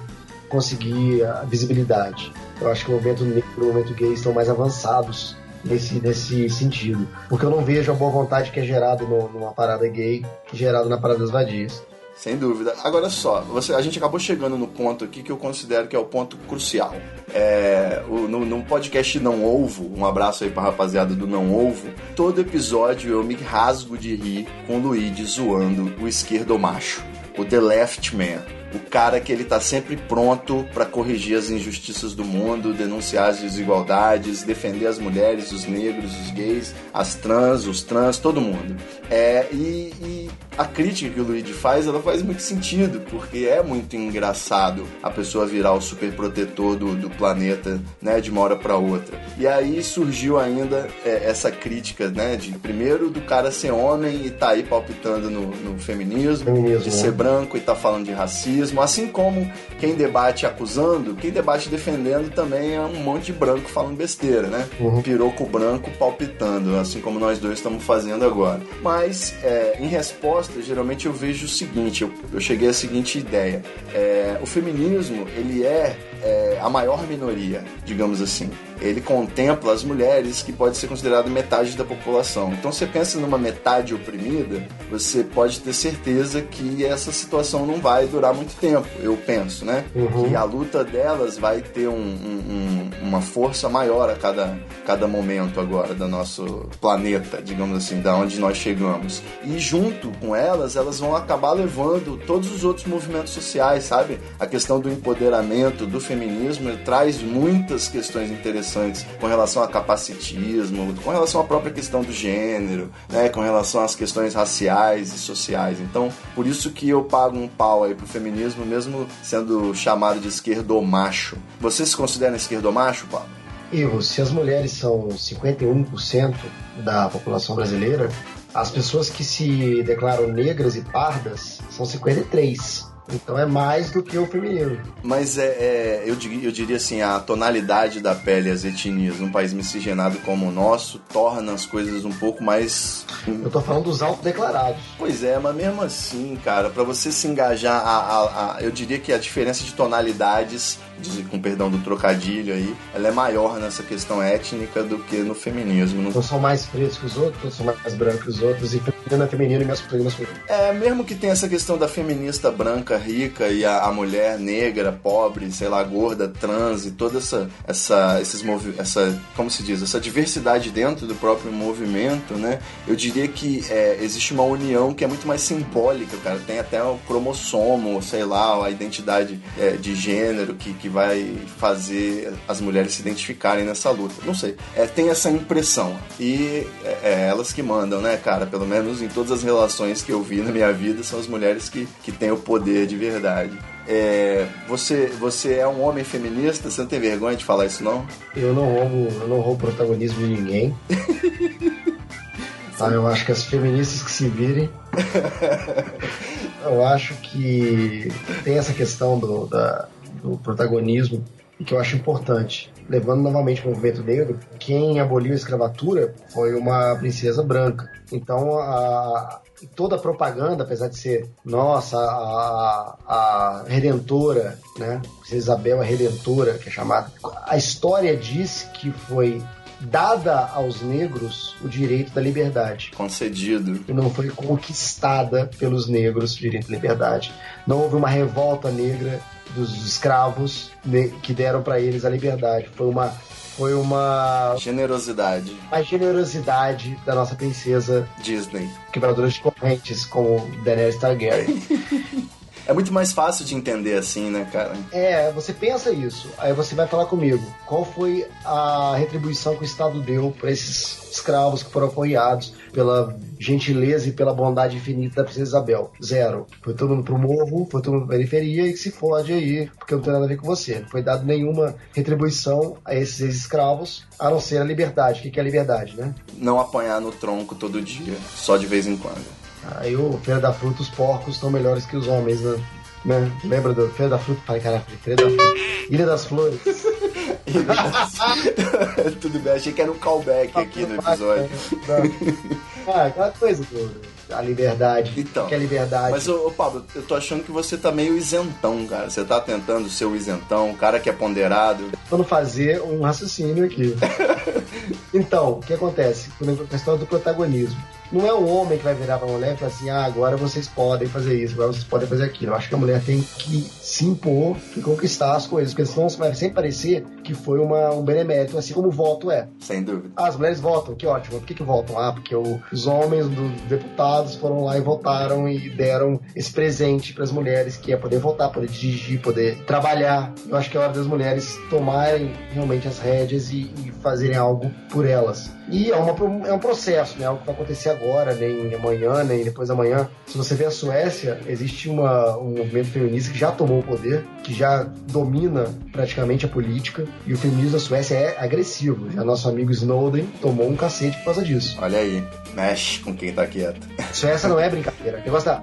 conseguir a visibilidade. Eu acho que o movimento negro e o movimento gay estão mais avançados nesse, nesse sentido. Porque eu não vejo a boa vontade que é gerado no, numa parada gay, gerado na parada das vadias. Sem dúvida. Agora só, você, a gente acabou chegando no ponto aqui que eu considero que é o ponto crucial. É, o, no, no, podcast Não Ovo, um abraço aí pra rapaziada do Não Ovo, todo episódio eu me rasgo de rir com o Luigi zoando o esquerdo macho, o The Left Man o cara que ele tá sempre pronto para corrigir as injustiças do mundo, denunciar as desigualdades, defender as mulheres, os negros, os gays, as trans, os trans, todo mundo. É, e, e a crítica que o Luigi faz, ela faz muito sentido, porque é muito engraçado a pessoa virar o super protetor do, do planeta, né, de uma hora para outra. E aí surgiu ainda é, essa crítica, né, de primeiro do cara ser homem e tá aí palpitando no, no feminismo, Feminismo, de né? ser branco e tá falando de racismo, assim como quem debate acusando, quem debate defendendo também é um monte de branco falando besteira, né? Uhum. Piroco branco palpitando, assim como nós dois estamos fazendo agora. Mas, é, em resposta, geralmente eu vejo o seguinte, eu, eu cheguei à seguinte ideia. É, o feminismo, ele é, é a maior minoria, digamos assim. Ele contempla as mulheres, que pode ser considerado metade da população. Então, você pensa numa metade oprimida, você pode ter certeza que essa situação não vai durar muito tempo, eu penso, né? Uhum. Que a luta delas vai ter um- um- um- uma força maior a cada, cada momento agora do nosso planeta, digamos assim, da onde nós chegamos. E junto com elas, elas vão acabar levando todos os outros movimentos sociais, sabe? A questão do empoderamento, do feminismo, ele traz muitas questões interessantes com relação a capacitismo, com relação à própria questão do gênero, né? Com relação às questões raciais e sociais. Então, por isso que eu pago um pau aí pro feminismo, mesmo sendo chamado de esquerdomacho. Você se considera esquerdomacho, Paulo? Ivo, se as mulheres são 51% da população brasileira, as pessoas que se declaram negras e pardas são 53%. Então é mais do que o feminino. Mas é, é, eu, diria, eu diria assim, a tonalidade da pele as etnias num país miscigenado como o nosso torna as coisas um pouco mais. Eu tô falando dos autodeclarados. Pois é, mas mesmo assim, cara, pra você se engajar, a, a- a- eu diria que a diferença de tonalidades, de- com perdão do trocadilho aí, ela é maior nessa questão étnica do que no feminismo. Não Uns são mais pretos que os outros, outros são mais brancos que os outros, e feminino é feminino e masculino é masculino. É, mesmo que tenha essa questão da feminista branca, rica e a, a mulher negra, pobre, sei lá, gorda, trans e toda essa, essa, esses movi essa, como se diz, essa diversidade dentro do próprio movimento, né? Eu diria que é, existe uma união que é muito mais simbólica, cara. Tem até o cromossomo, sei lá, a identidade é, de gênero que, que vai fazer as mulheres se identificarem nessa luta. Não sei. É, tem essa impressão. E é, é elas que mandam, né, cara? Pelo menos em todas as relações que eu vi na minha vida, são as mulheres que, que têm o poder de verdade. É, você, você é um homem feminista? Você não tem vergonha de falar isso, não? Eu não roubo, eu não roubo protagonismo de ninguém. Tá, eu acho que as feministas que se virem. Eu acho que tem essa questão do, da- do protagonismo e que eu acho importante. Levando novamente o movimento negro, quem aboliu a escravatura foi uma princesa branca. Então, a, toda a propaganda, apesar de ser, nossa, a, a redentora, né? Isabel, a redentora, que é chamada. A história diz que foi dada aos negros o direito da liberdade Concedido. e não foi conquistada pelos negros o direito à liberdade. Não houve uma revolta negra dos escravos que deram para eles a liberdade. Foi uma foi uma, Generosidade. uma generosidade da nossa princesa Disney. quebradora de correntes, como Daenerys Targaryen. É muito mais fácil de entender assim, né, cara? É, você pensa isso, aí você vai falar comigo. Qual foi a retribuição que o Estado deu para esses escravos que foram apoiados pela gentileza e pela bondade infinita da princesa Isabel? Zero. Foi todo mundo pro morro, foi todo mundo pra periferia e que se fode aí, porque não tem nada a ver com você. Não foi dado nenhuma retribuição a esses escravos, a não ser a liberdade. O que que é liberdade, né? Não apanhar no tronco todo dia, só de vez em quando. Aí o Feira da Fruta, os porcos estão melhores que os homens, né? né? Lembra do Feira da Fruta? Falei, caralho, Feira da Fruta. Ilha das Flores. Tudo bem, achei que era um callback aqui no episódio. Ah, aquela coisa do, da liberdade. Então, que é liberdade. Mas, ô, ô, Pablo, eu tô achando que você tá meio isentão, cara. Você tá tentando ser o isentão, o cara que é ponderado. Tentando fazer um raciocínio aqui. então, o que acontece? Com a questão do protagonismo. Não é o homem que vai virar pra mulher e falar assim, ah, agora vocês podem fazer isso, agora vocês podem fazer aquilo. Eu acho que a mulher tem que se impor e conquistar as coisas, porque senão vai sempre parecer que foi uma, um benemérito, assim como o voto é. Sem dúvida. Ah, as mulheres votam, que ótimo. Por que, que votam? Ah, porque os homens dos deputados foram lá e votaram e deram esse presente para as mulheres, que é poder votar, poder dirigir, poder trabalhar. Eu acho que é hora das mulheres tomarem realmente as rédeas e, e fazerem algo por elas. E é, uma, é um processo, né? Algo que vai acontecer agora, nem amanhã, nem depois da manhã. Se você vê a Suécia, existe uma, um movimento feminista que já tomou o poder, que já domina praticamente a política, e o feminismo da Suécia é agressivo. Já nosso amigo Snowden tomou um cacete por causa disso. Olha aí, mexe com quem tá quieto. Suécia não é brincadeira. Da-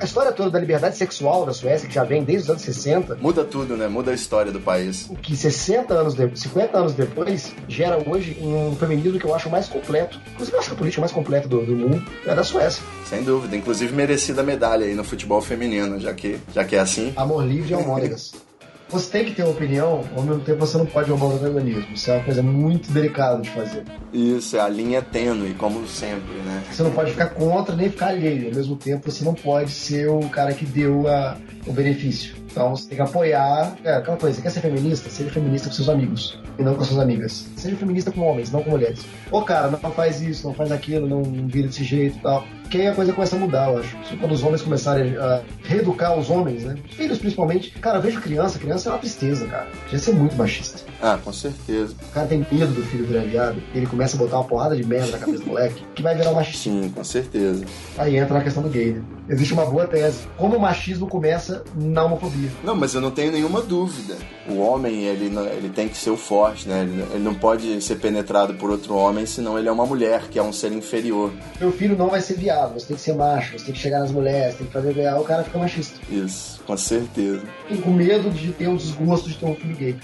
a história toda da liberdade sexual da Suécia, que já vem desde os anos 60, Muda tudo, né? Muda a história do país. o que 60 anos depois, 50 anos depois, gera hoje um feminismo que eu acho mais completo. Inclusive, eu acho que a política mais completa do, do mundo é a Suécia. Sem dúvida. Inclusive merecida medalha aí no futebol feminino, já que, já que é assim. Amor livre e almôndegas. Você tem que ter uma opinião, ao mesmo tempo você não pode roubar o protagonismo. Isso é uma coisa muito delicada de fazer. Isso, é a linha tênue, como sempre, né? Você não pode ficar contra nem ficar alheio. Ao mesmo tempo, você não pode ser o cara que deu a- o benefício. Então você tem que apoiar. É, aquela coisa, você quer ser feminista? Seja feminista com seus amigos e não com suas amigas. Seja feminista com homens, não com mulheres. Ô cara, não faz isso, não faz aquilo, não, não vira desse jeito e tal. Que aí a coisa começa a mudar, eu acho. Quando os homens começarem a reeducar os homens, né? Filhos principalmente. Cara, vejo criança, criança é uma tristeza, cara. Já ser muito machista. Ah, com certeza. O cara tem medo do filho virar viado, e ele começa a botar uma porrada de merda na cabeça do moleque, que vai virar um machista. Sim, com certeza. Aí entra na questão do gay, né? Existe uma boa tese. Como o machismo começa na homofobia. Não, mas eu não tenho nenhuma dúvida. O homem, ele, ele tem que ser o forte, né? Ele não pode ser penetrado por outro homem, senão ele é uma mulher, que é um ser inferior. Meu filho não vai ser viado, você tem que ser macho, você tem que chegar nas mulheres, tem que fazer viado, o cara fica machista. Isso, com certeza. Fica com medo de ter um desgosto de ter um filho gay.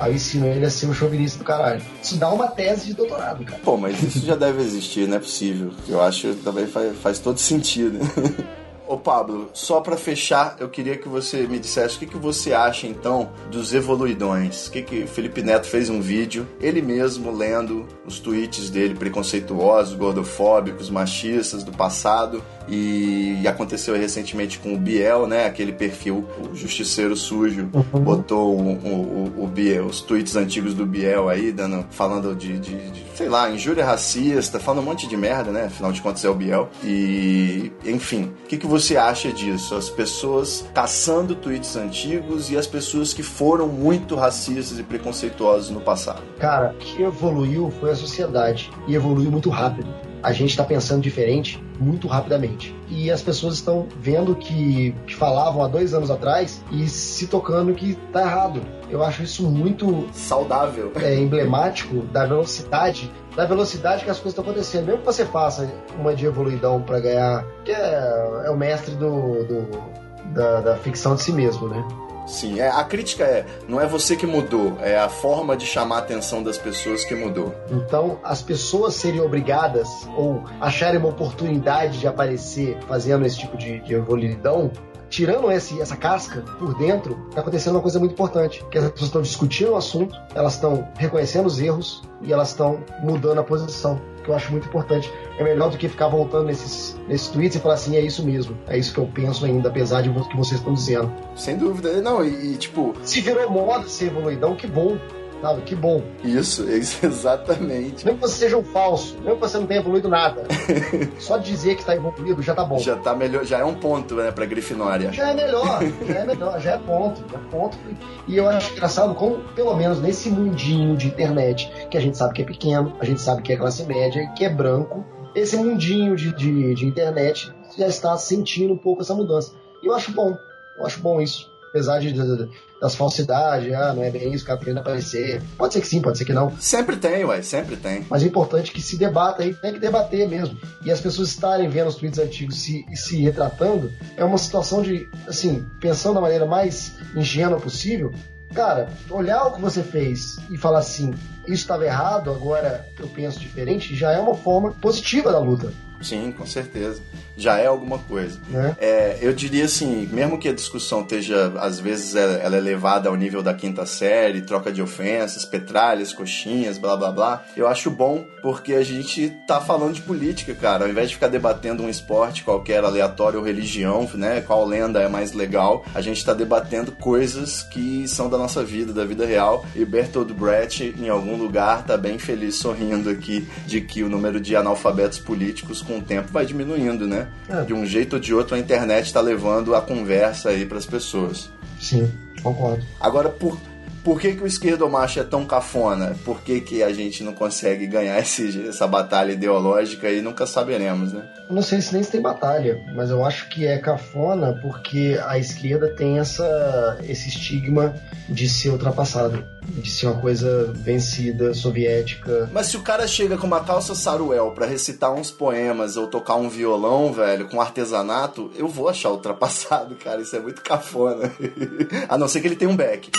Aí ensina ele a ser um chauvinista do caralho. Isso dá uma tese de doutorado, cara. Pô, mas isso já deve existir, não é possível. Eu acho que também faz, faz todo sentido. Ô Pablo, só pra fechar, eu queria que você me dissesse o que, que você acha então dos evoluidões. O que que Felipe Neto fez um vídeo, ele mesmo lendo os tweets dele preconceituosos, gordofóbicos, machistas do passado e, e aconteceu recentemente com o Biel, né? Aquele perfil, o Justiceiro Sujo, botou o, o, o- o Biel, os tweets antigos do Biel aí, dando, falando de, de- de, sei lá, injúria racista, falando um monte de merda, né? Afinal de contas é o Biel. E, enfim, o que, que você acha disso? As pessoas caçando tweets antigos e as pessoas que foram muito racistas e preconceituosas no passado. Cara, o que evoluiu foi a sociedade. E evoluiu muito rápido. A gente está pensando diferente muito rapidamente. E as pessoas estão vendo que, que falavam há dois anos atrás e se tocando que tá errado. Eu acho isso muito Saudável. é, emblemático da velocidade da velocidade que as coisas estão acontecendo. Mesmo que você faça uma de evoluidão para ganhar, que é, é o mestre do, do- da, da ficção de si mesmo, né? Sim, é, a crítica é, não é você que mudou, é a forma de chamar a atenção das pessoas que mudou. Então, as pessoas serem obrigadas ou acharem uma oportunidade de aparecer fazendo esse tipo de, de evoluidão, tirando esse, essa casca por dentro, está acontecendo uma coisa muito importante, que as pessoas estão discutindo o assunto, elas estão reconhecendo os erros e elas estão mudando a posição, que eu acho muito importante. É melhor do que ficar voltando nesses, nesses tweets e falar assim, é isso mesmo, é isso que eu penso ainda, apesar de o que vocês estão dizendo. Sem dúvida. Não, e, e, tipo, Se virou moda ser evoluidão, que bom, sabe? Que bom. isso, isso, exatamente. Mesmo que você seja um falso, mesmo que você não tenha evoluído nada, só dizer que está evoluído já tá bom. Já tá melhor, já é um ponto, né, pra Grifinória. Já é melhor, já é melhor, já é ponto, já é ponto. E eu acho engraçado como, pelo menos nesse mundinho de internet, que a gente sabe que é pequeno, a gente sabe que é classe média, que é branco, esse mundinho de, de, de internet já está sentindo um pouco essa mudança. E eu acho bom, eu acho bom isso. Apesar de, de- das falsidades, ah, não é bem isso, o cara querendo aparecer. Pode ser que sim, pode ser que não. Sempre tem, ué, sempre tem. Mas é importante que se debata aí, tem que debater mesmo. E as pessoas estarem vendo os tweets antigos se, se retratando é uma situação de, assim, pensando da maneira mais ingênua possível. Cara, olhar o que você fez e falar assim, isso estava errado, agora eu penso diferente, já é uma forma positiva da luta. Sim, com certeza. Já é alguma coisa. Né? É, eu diria assim, mesmo que a discussão esteja, às vezes, ela ela é levada ao nível da quinta série, troca de ofensas, petralhas, coxinhas, blá blá blá, eu acho bom porque a gente tá falando de política, cara. Ao invés de ficar debatendo um esporte qualquer aleatório ou religião, né, qual lenda é mais legal, a gente tá debatendo coisas que são da nossa vida, da vida real. E Bertold Brecht, em algum lugar, tá bem feliz sorrindo aqui de que o número de analfabetos políticos com o tempo vai diminuindo, né? É. De um jeito ou de outro, a internet tá levando a conversa aí pras pessoas. Sim, concordo. Agora, por, por que, que o esquerdo macho é tão cafona? Por que, que a gente não consegue ganhar esse, essa batalha ideológica e nunca saberemos, né? Eu não sei se nem se tem batalha, mas eu acho que é cafona porque a esquerda tem essa, esse estigma de ser ultrapassada, de ser uma coisa vencida, soviética. Mas se o cara chega com uma calça saruel pra recitar uns poemas ou tocar um violão, velho, com artesanato, eu vou achar ultrapassado, cara. Isso é muito cafona. a não ser que ele tenha um back.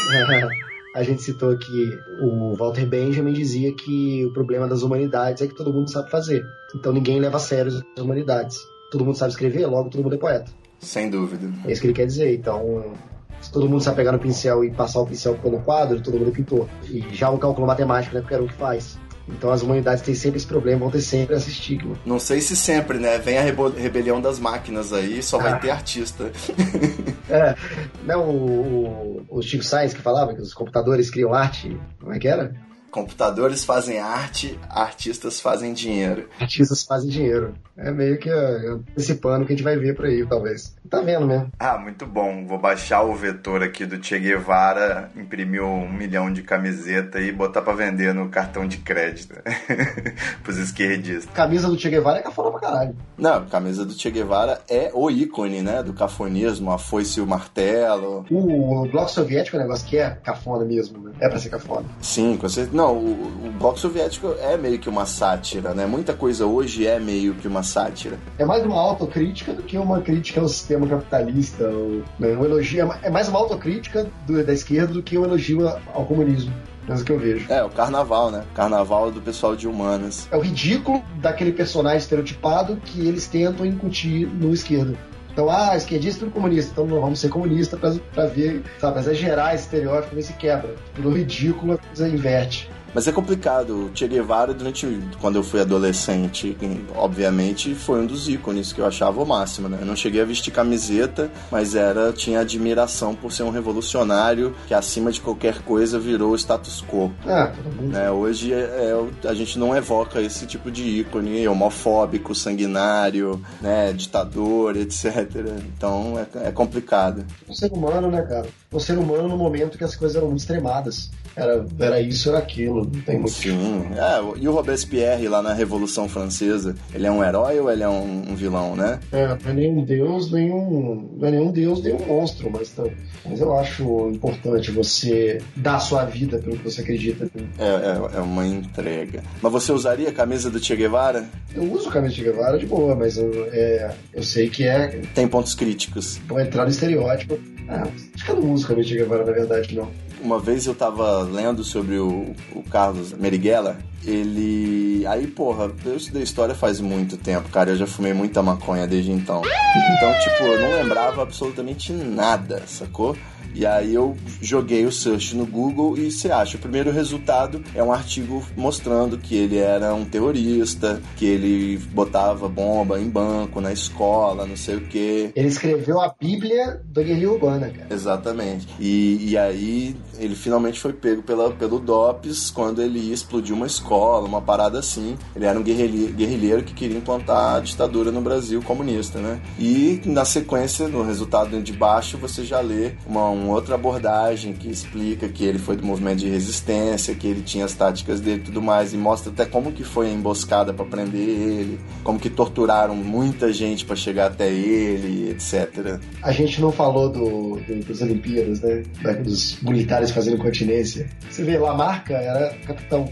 A gente citou que o Walter Benjamin dizia que o problema das humanidades é que todo mundo sabe fazer. Então ninguém leva a sério as humanidades. Todo mundo sabe escrever, logo todo mundo é poeta. Sem dúvida. É isso que ele quer dizer. Então, se todo mundo sabe pegar no pincel e passar o pincel pelo quadro, todo mundo é pintor. E já o cálculo matemático, né? Qualquer um que faz. Então as humanidades têm sempre esse problema, vão ter sempre esse estigma. Não sei se sempre, né? Vem a rebelião das máquinas aí, só vai Ah. ter artista. É, não o, o, o Steve Sainz que falava que os computadores criam arte, como é que era? Computadores fazem arte, artistas fazem dinheiro. Artistas fazem dinheiro. É meio que é, antecipando o que a gente vai ver por aí, talvez. Tá vendo, né? Ah, muito bom. Vou baixar o vetor aqui do Che Guevara, imprimir um milhão de camiseta e botar pra vender no cartão de crédito. Pros esquerdistas. Camisa do Che Guevara é cafona pra caralho. Não, camisa do Che Guevara é o ícone, né? Do cafonismo, a foice e o martelo. O, o bloco soviético é um negócio que é cafona mesmo, né? É pra ser cafona. Sim, com certeza. Não, o, o bloco soviético é meio que uma sátira, né? Muita coisa hoje é meio que uma sátira. É mais uma autocrítica do que uma crítica ao sistema capitalista. Ou, né? um elogio, é é mais uma autocrítica do- da esquerda do que um elogio ao comunismo. É isso que eu vejo. É, o carnaval, né? Carnaval do pessoal de humanas. É o ridículo daquele personagem estereotipado que eles tentam incutir no esquerdo. Então, ah, esquerdista tudo comunista, então vamos ser comunista pra ver, sabe, exagerar esse estereótipo ver se quebra. Pelo ridículo, a coisa inverte. Mas é complicado. O Che Guevara, durante quando eu fui adolescente, obviamente, foi um dos ícones que eu achava o máximo, né? Eu não cheguei a vestir camiseta, mas era tinha admiração por ser um revolucionário que acima de qualquer coisa virou o status quo. Ah, mundo. Né? Hoje é- é- a gente não evoca esse tipo de ícone homofóbico, sanguinário, né? ditador, etc. Então é, é complicado. O ser humano, né, cara? O ser humano no momento que as coisas eram muito extremadas. Era, era isso, era aquilo. Não tem muito. Sim. É, e o Robespierre lá na Revolução Francesa, ele é um herói ou ele é um, um vilão, né? É, não é nenhum deus, nenhum. Não é nenhum deus, nenhum monstro, mas, tá- mas eu acho importante você dar a sua vida pelo que você acredita. É, é, é uma entrega. Mas você usaria a camisa do Che Guevara? Eu uso camisa de Guevara de boa, mas eu, é, eu sei que é. Tem pontos críticos. Vou entrar no estereótipo. Ah, acho que eu não uso camisa de Guevara, na verdade, não. Uma vez eu tava lendo sobre o, o Carlos Merighella, ele. Aí, porra, eu estudei história faz muito tempo, cara. Eu já fumei muita maconha desde então. Então, tipo, eu não lembrava absolutamente nada, sacou? E aí eu joguei o search no Google e você acha, o primeiro resultado é um artigo mostrando que ele era um terrorista, que ele botava bomba em banco, na escola, não sei o quê. Ele escreveu a Bíblia da guerrilha urbana, cara. Exatamente. E, e aí ele finalmente foi pego pela, pelo DOPS quando ele ia explodir uma escola, uma parada Ele era um guerrilhe- guerrilheiro que queria implantar a ditadura no Brasil comunista, né? E na sequência, no resultado de baixo, você já lê uma, uma outra abordagem que explica que ele foi do movimento de resistência, que ele tinha as táticas dele e tudo mais, e mostra até como que foi a emboscada para prender ele, como que torturaram muita gente para chegar até ele, etc. A gente não falou do, do- das Olimpíadas, né? Dos militares fazendo continência. Você vê, Lamarca era capitão.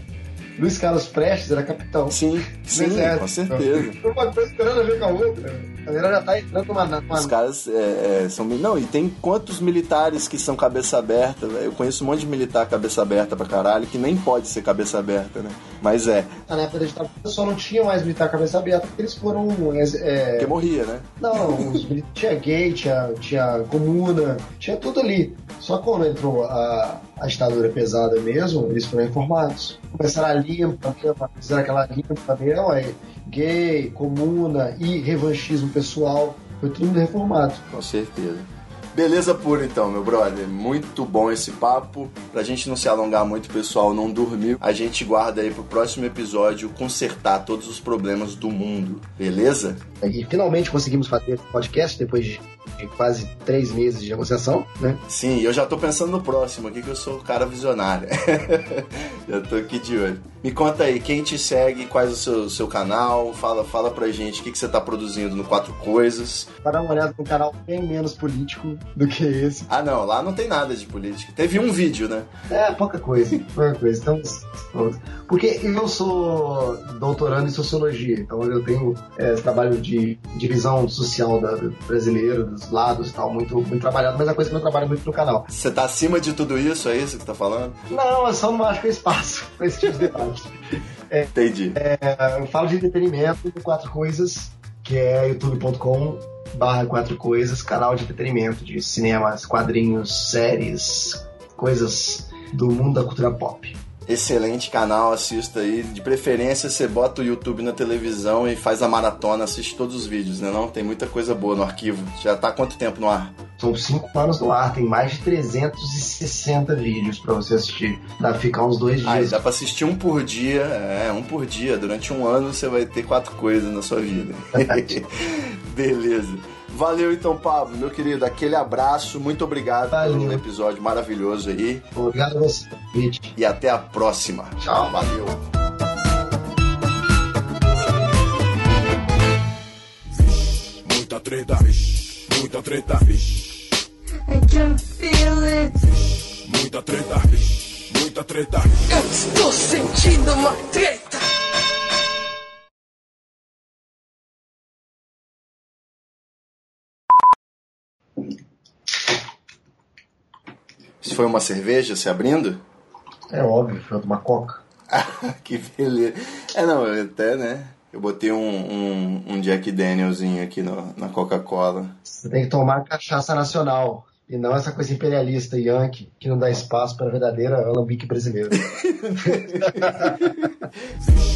Luiz Carlos Prestes era capitão. Sim, sim, com certeza. Uma coisa esperando a ver com a outra. galera já tá entrando numa. numa... Os caras é, é, são. Não, e tem quantos militares que são cabeça aberta? Eu conheço um monte de militar cabeça aberta pra caralho, que nem pode ser cabeça aberta, né? Mas é, Na época da ditadura só não tinha mais militar cabeça aberta porque eles foram. É, porque morria, né? Não, os tinha gay, tinha, tinha comuna, tinha tudo ali. Só quando entrou a, a ditadura pesada mesmo, eles foram informados. Começaram a limpa, limpa, fizeram aquela limpa mesmo, aí gay, comuna e revanchismo pessoal, foi tudo reformado. Com certeza. Beleza pura então, meu brother. Muito bom esse papo. Pra gente não se alongar muito, pessoal, não dormir. A gente guarda aí pro próximo episódio consertar todos os problemas do mundo. Beleza? E finalmente conseguimos fazer esse podcast depois de, de quase três meses de negociação, né? Sim, eu já tô pensando no próximo aqui, que eu sou o cara visionário. já tô aqui de olho. Me conta aí, quem te segue, quais o seu, seu canal, fala, fala pra gente o que, que você tá produzindo no Quatro Coisas. Para dar uma olhada num canal bem menos político do que esse. Ah não, lá não tem nada de política. Teve um vídeo, né? É, pouca coisa, pouca coisa. Então, porque eu sou doutorando em sociologia, então eu tenho é, esse trabalho de divisão social da, do brasileiro, dos lados e tal, muito, muito trabalhado, mas é coisa que eu trabalho muito no canal. Você tá acima de tudo isso, é isso que tá falando? Não, eu só não acho que é espaço para esse tipo de debate. Entendi. É, eu falo de entretenimento com quatro coisas, que é youtube.com barra quatro coisas, canal de entretenimento, de cinemas, quadrinhos, séries, coisas do mundo da cultura pop. Excelente canal, assista aí. De preferência, você bota o YouTube na televisão e faz a maratona, assiste todos os vídeos, né? Não, tem muita coisa boa no arquivo. Já tá quanto tempo no ar? São cinco anos no ar, tem mais de 360 vídeos pra você assistir. Dá pra ficar uns dois Ah, dias. dá pra assistir um por dia, é, um por dia. Durante um ano você vai ter quatro coisas na sua vida. Beleza. Valeu então, Pablo, meu querido. Aquele abraço, muito obrigado Valeu. pelo episódio maravilhoso aí. Obrigado a você, convite. E até a próxima. Tchau. Valeu. Muita treta, vixe, muita treta, vixe, I can feel it. muita treta, vixe, muita treta. Eu estou sentindo uma treta. Foi uma cerveja se abrindo? É óbvio, foi uma coca. que beleza. É, não, eu até, né? Eu botei um, um, um Jack Danielzinho aqui no, na Coca-Cola. Você tem que tomar cachaça nacional. E não essa coisa imperialista yankee que não dá espaço para a verdadeira alambique brasileira.